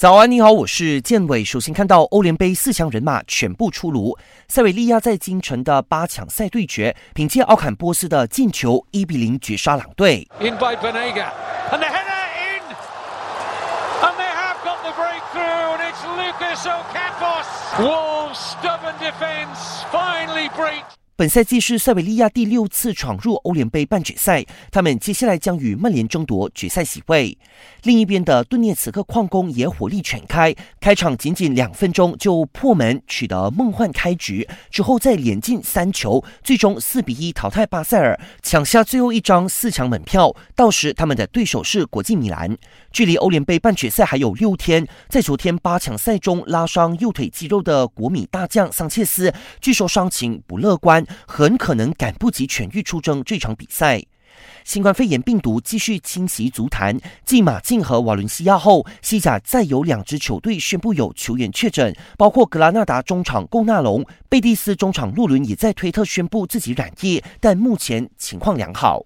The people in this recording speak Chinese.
早安，你好，我是建伟。首先看到欧联杯四强人马全部出炉，塞维利亚在京城的八强赛对决，凭借奥坎波斯的进球，一比零绝杀狼队。本赛季是塞维利亚第六次闯入欧联杯半决赛，他们接下来将与曼联争夺决赛席位。另一边的顿涅茨克矿工也火力全开，开场仅仅两分钟就破门取得梦幻开局，之后再连进三球，最终四比一淘汰巴塞尔，抢下最后一张四强门票。到时他们的对手是国际米兰。距离欧联杯半决赛还有六天，在昨天八强赛中拉伤右腿肌肉的国米大将桑切斯，据说伤情不乐观。很可能赶不及痊愈出征这场比赛。新冠肺炎病毒继续侵袭足坛，继马竞和瓦伦西亚后，西甲再有两支球队宣布有球员确诊，包括格拉纳达中场贡纳隆、贝蒂斯中场洛伦也在推特宣布自己染疫，但目前情况良好。